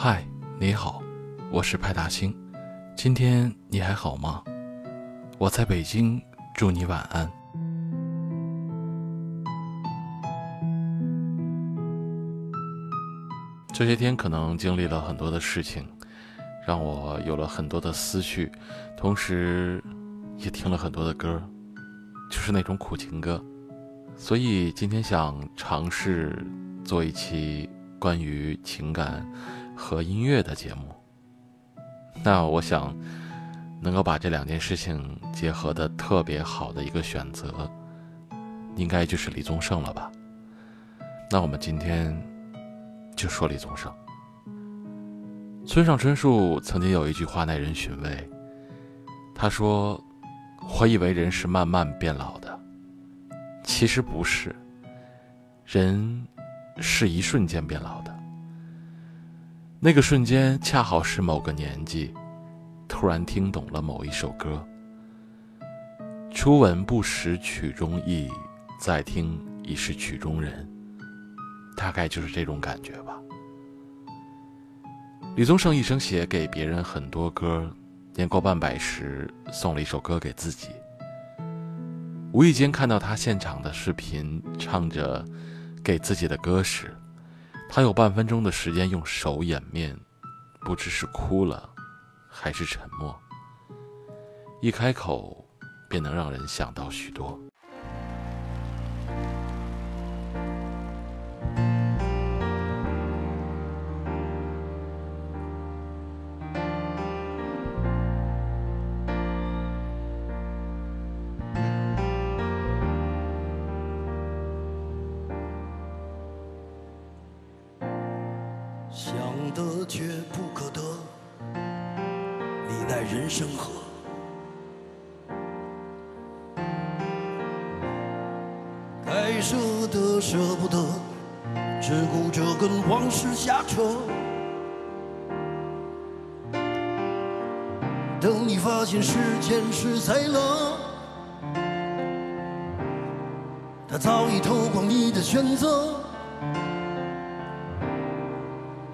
嗨，你好，我是派大星。今天你还好吗？我在北京，祝你晚安。这些天可能经历了很多的事情，让我有了很多的思绪，同时也听了很多的歌，就是那种苦情歌。所以今天想尝试做一期关于情感。和音乐的节目，那我想能够把这两件事情结合的特别好的一个选择，应该就是李宗盛了吧？那我们今天就说李宗盛。村上春树曾经有一句话耐人寻味，他说：“我以为人是慢慢变老的，其实不是，人是一瞬间变老的。”那个瞬间，恰好是某个年纪，突然听懂了某一首歌。初闻不识曲中意，再听已是曲中人。大概就是这种感觉吧。李宗盛一生写给别人很多歌，年过半百时送了一首歌给自己。无意间看到他现场的视频，唱着给自己的歌时。他有半分钟的时间用手掩面，不知是哭了，还是沉默。一开口，便能让人想到许多。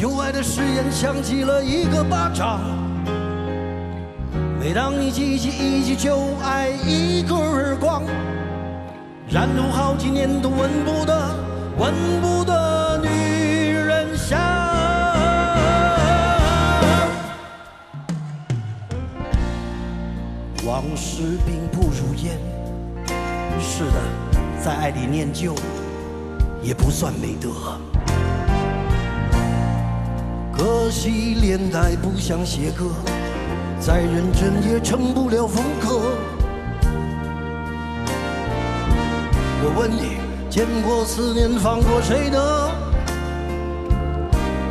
旧爱的誓言响起了一个巴掌。每当你记起一句旧爱，一个耳光，然后好几年都闻不得、闻不得女人香。往事并不如烟，是的，在爱里念旧也不算美德。可惜连带不想写歌，再认真也成不了风格。我问你，见过思念放过谁的？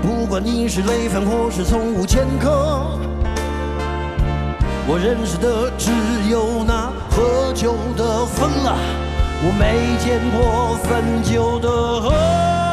不管你是累犯或是从无前科，我认识的只有那喝酒的疯了，我没见过分酒的喝。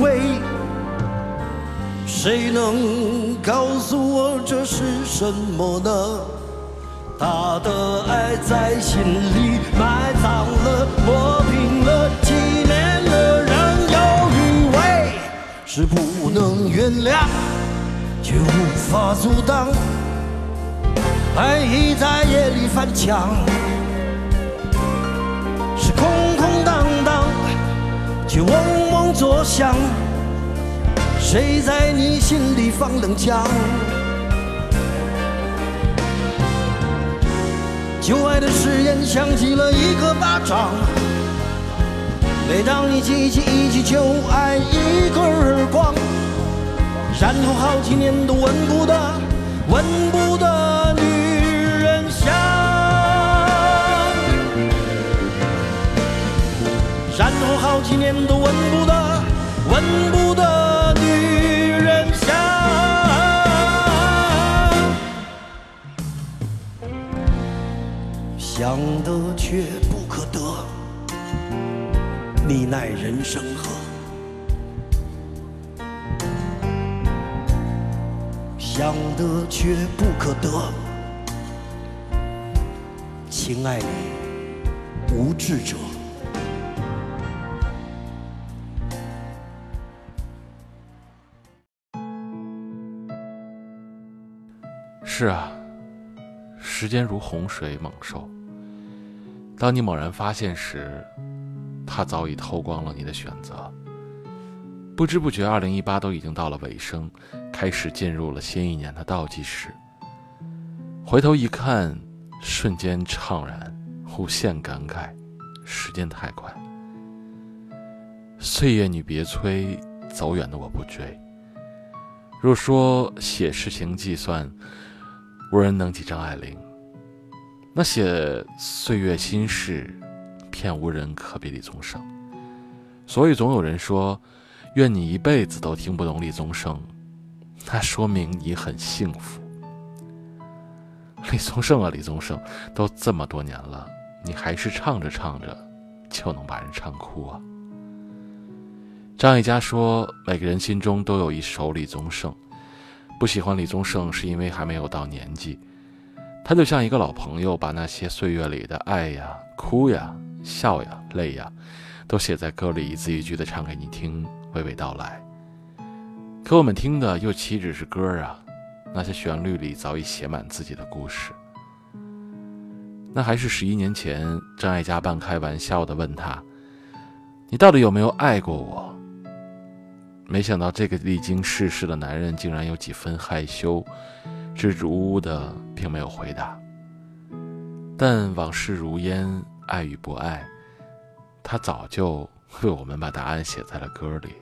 味。谁能告诉我这是什么呢？他的爱在心里埋葬了，磨平了，纪念了，仍有余味，是不能原谅，却无法阻挡。爱意在夜里翻墙，是空空荡荡，却忘嗡作响。谁在你心里放冷枪？旧爱的誓言响起了一个巴掌。每当你记起一句旧爱，一个耳光，然后好几年都闻不得、闻不得女人香，然后好几年都闻不得、想得却不可得。你奈人生何？想得却不可得，情爱里无智者。是啊，时间如洪水猛兽。当你猛然发现时，它早已偷光了你的选择。不知不觉，二零一八都已经到了尾声，开始进入了新一年的倒计时。回头一看，瞬间怅然，无限感慨，时间太快。岁月你别催，走远的我不追。若说写事情计算，无人能及张爱玲。那写岁月心事。骗无人可比李宗盛，所以总有人说，愿你一辈子都听不懂李宗盛，那说明你很幸福。李宗盛啊，李宗盛，都这么多年了，你还是唱着唱着就能把人唱哭啊。张艾嘉说，每个人心中都有一首李宗盛，不喜欢李宗盛是因为还没有到年纪，他就像一个老朋友，把那些岁月里的爱呀、哭呀。笑呀，泪呀，都写在歌里，一字一句的唱给你听，娓娓道来。可我们听的又岂止是歌啊？那些旋律里早已写满自己的故事。那还是十一年前，张艾嘉半开玩笑的问他：“你到底有没有爱过我？”没想到这个历经世事的男人竟然有几分害羞，支支吾吾的，并没有回答。但往事如烟。爱与不爱，他早就为我们把答案写在了歌里。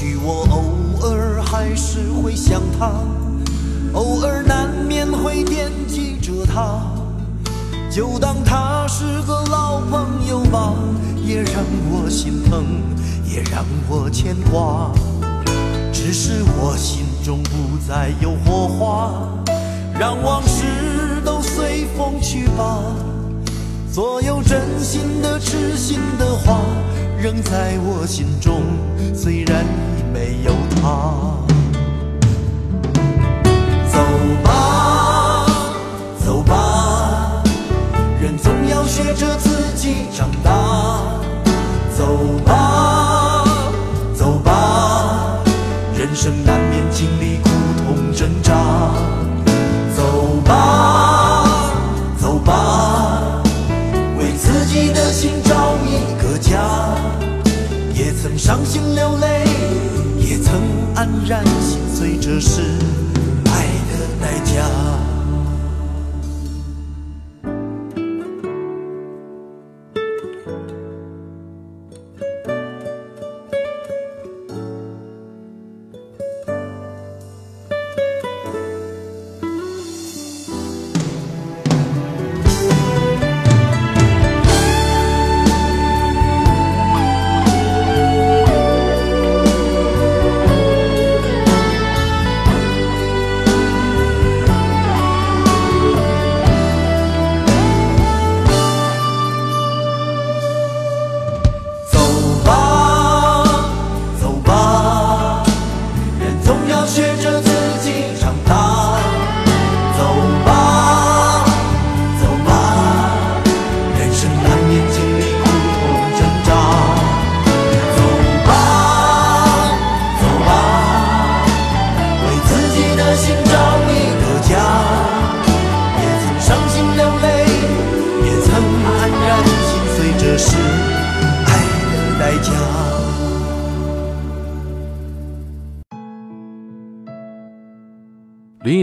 许我偶尔还是会想他偶尔难免会惦记着他，就当他是个老朋友吧，也让我心疼，也让我牵挂。只是我心中不再有火花，让往事都随。风去吧。所有真心的、痴心的话，仍在我心中，虽然已没有他。走吧，走吧，人总要学着自己长大。走吧，走吧，人生难是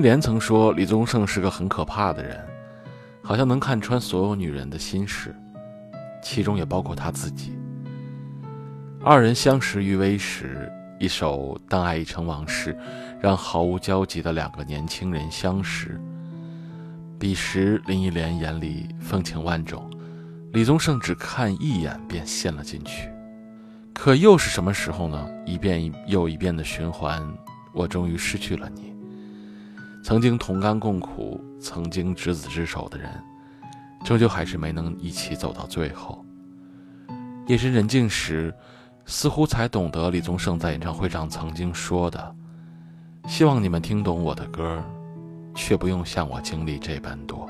莲曾说，李宗盛是个很可怕的人，好像能看穿所有女人的心事，其中也包括他自己。二人相识于微时，一首《当爱已成往事》，让毫无交集的两个年轻人相识。彼时，林忆莲眼里风情万种，李宗盛只看一眼便陷了进去。可又是什么时候呢？一遍又一遍的循环，我终于失去了你。曾经同甘共苦、曾经执子之手的人，终究还是没能一起走到最后。夜深人静时，似乎才懂得李宗盛在演唱会上曾经说的：“希望你们听懂我的歌，却不用像我经历这般多。”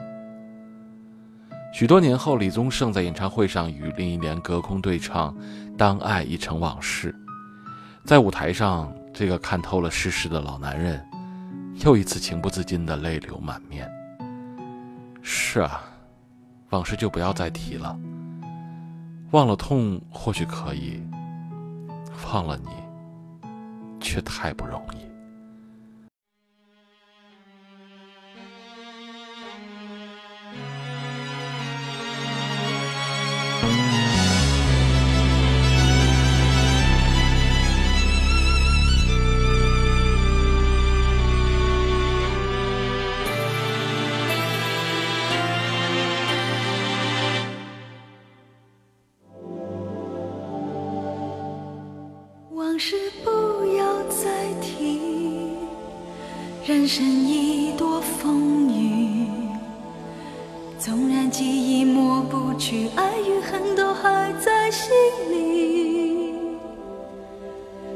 许多年后，李宗盛在演唱会上与林忆莲隔空对唱《当爱已成往事》。在舞台上，这个看透了世事的老男人，又一次情不自禁的泪流满面。是啊，往事就不要再提了。忘了痛或许可以，忘了你，却太不容易。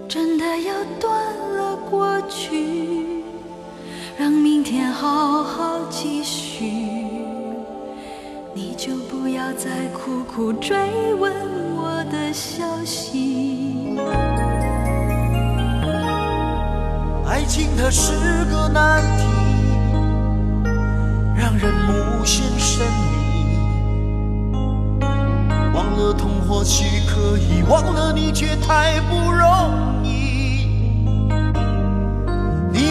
真的要断了过去，让明天好好继续。你就不要再苦苦追问我的消息。爱情它是个难题，让人无限神秘。忘了痛或许可以，忘了你却太不容易。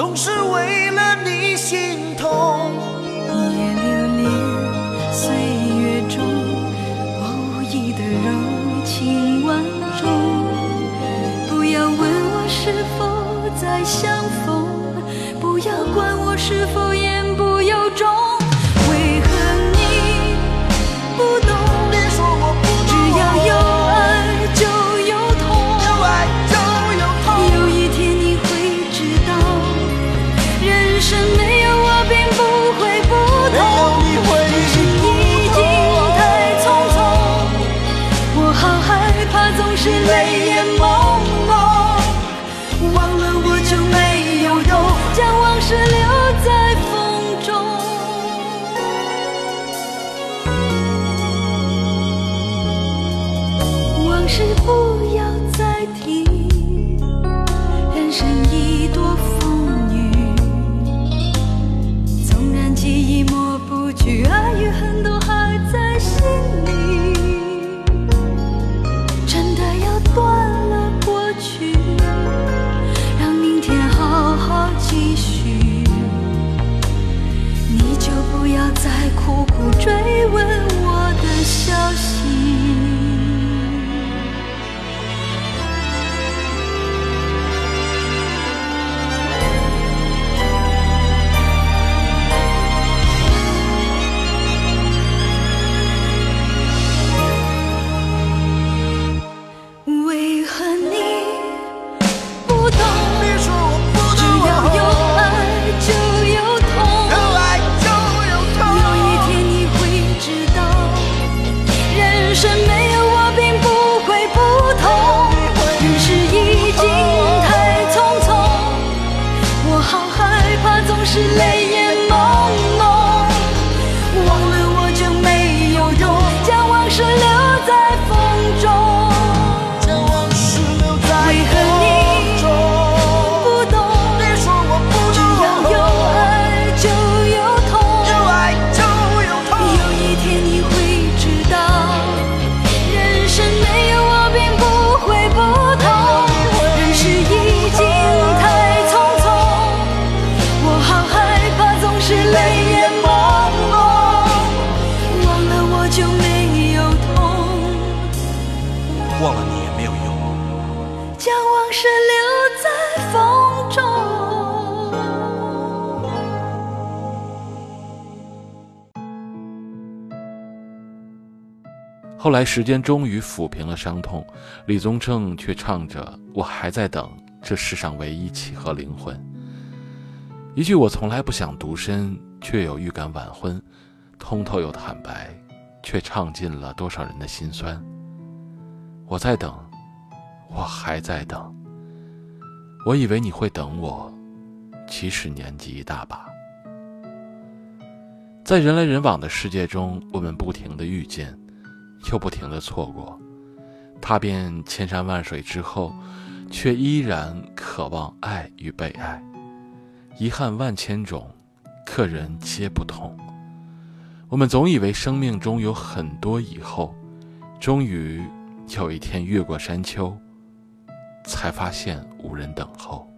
总是为了你心痛。别留恋岁月中我无意的柔情万种。不要问我是否再相逢不要管我是否言不由衷。后来时间终于抚平了伤痛，李宗盛却唱着“我还在等这世上唯一契合灵魂”。一句我从来不想独身，却有预感晚婚，通透又坦白，却唱尽了多少人的心酸。我在等，我还在等。我以为你会等我，其实年纪一大把。在人来人往的世界中，我们不停的遇见。又不停的错过，踏遍千山万水之后，却依然渴望爱与被爱。遗憾万千种，客人皆不同。我们总以为生命中有很多以后，终于有一天越过山丘，才发现无人等候。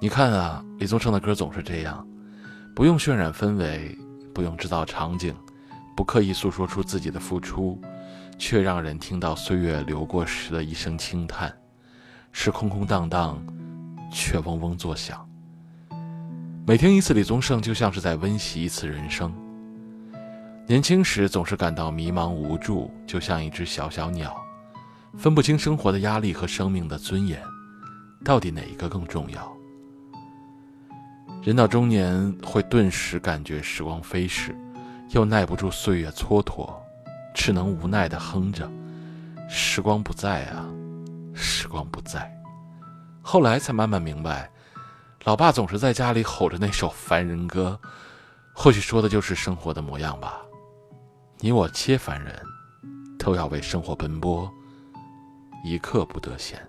你看啊，李宗盛的歌总是这样，不用渲染氛围，不用制造场景，不刻意诉说出自己的付出。却让人听到岁月流过时的一声轻叹，是空空荡荡，却嗡嗡作响。每听一次李宗盛，就像是在温习一次人生。年轻时总是感到迷茫无助，就像一只小小鸟，分不清生活的压力和生命的尊严，到底哪一个更重要？人到中年，会顿时感觉时光飞逝，又耐不住岁月蹉跎。只能无奈地哼着：“时光不在啊，时光不在。”后来才慢慢明白，老爸总是在家里吼着那首凡人歌，或许说的就是生活的模样吧。你我皆凡人，都要为生活奔波，一刻不得闲。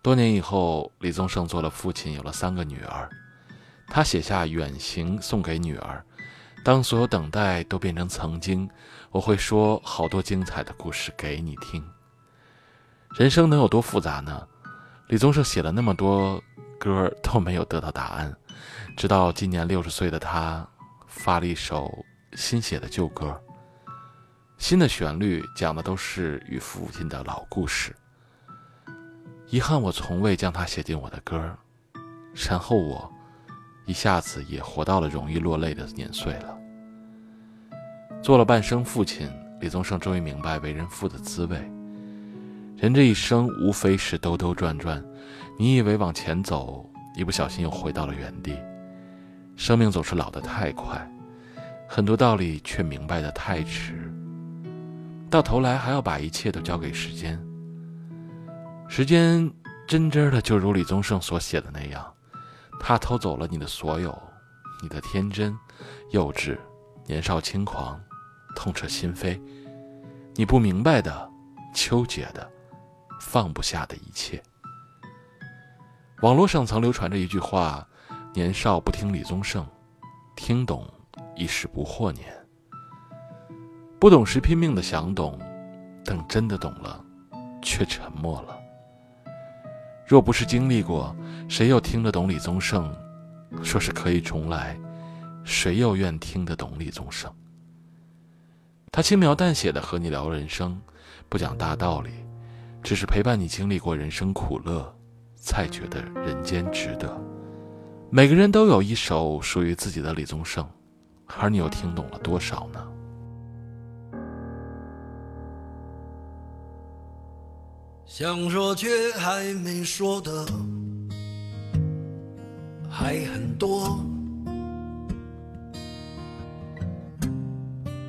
多年以后，李宗盛做了父亲，有了三个女儿，他写下《远行》送给女儿。当所有等待都变成曾经，我会说好多精彩的故事给你听。人生能有多复杂呢？李宗盛写了那么多歌都没有得到答案，直到今年六十岁的他发了一首新写的旧歌，新的旋律讲的都是与父亲的老故事。遗憾我从未将它写进我的歌，然后我一下子也活到了容易落泪的年岁了。做了半生父亲，李宗盛终于明白为人父的滋味。人这一生无非是兜兜转转，你以为往前走，一不小心又回到了原地。生命总是老得太快，很多道理却明白的太迟。到头来还要把一切都交给时间。时间真真的就如李宗盛所写的那样，他偷走了你的所有，你的天真、幼稚、年少轻狂。痛彻心扉，你不明白的、纠结的、放不下的一切。网络上曾流传着一句话：“年少不听李宗盛，听懂已是不惑年。”不懂时拼命的想懂，等真的懂了，却沉默了。若不是经历过，谁又听得懂李宗盛？说是可以重来，谁又愿听得懂李宗盛？他轻描淡写的和你聊人生，不讲大道理，只是陪伴你经历过人生苦乐，才觉得人间值得。每个人都有一首属于自己的李宗盛，而你又听懂了多少呢？想说却还没说的还很多。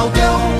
ao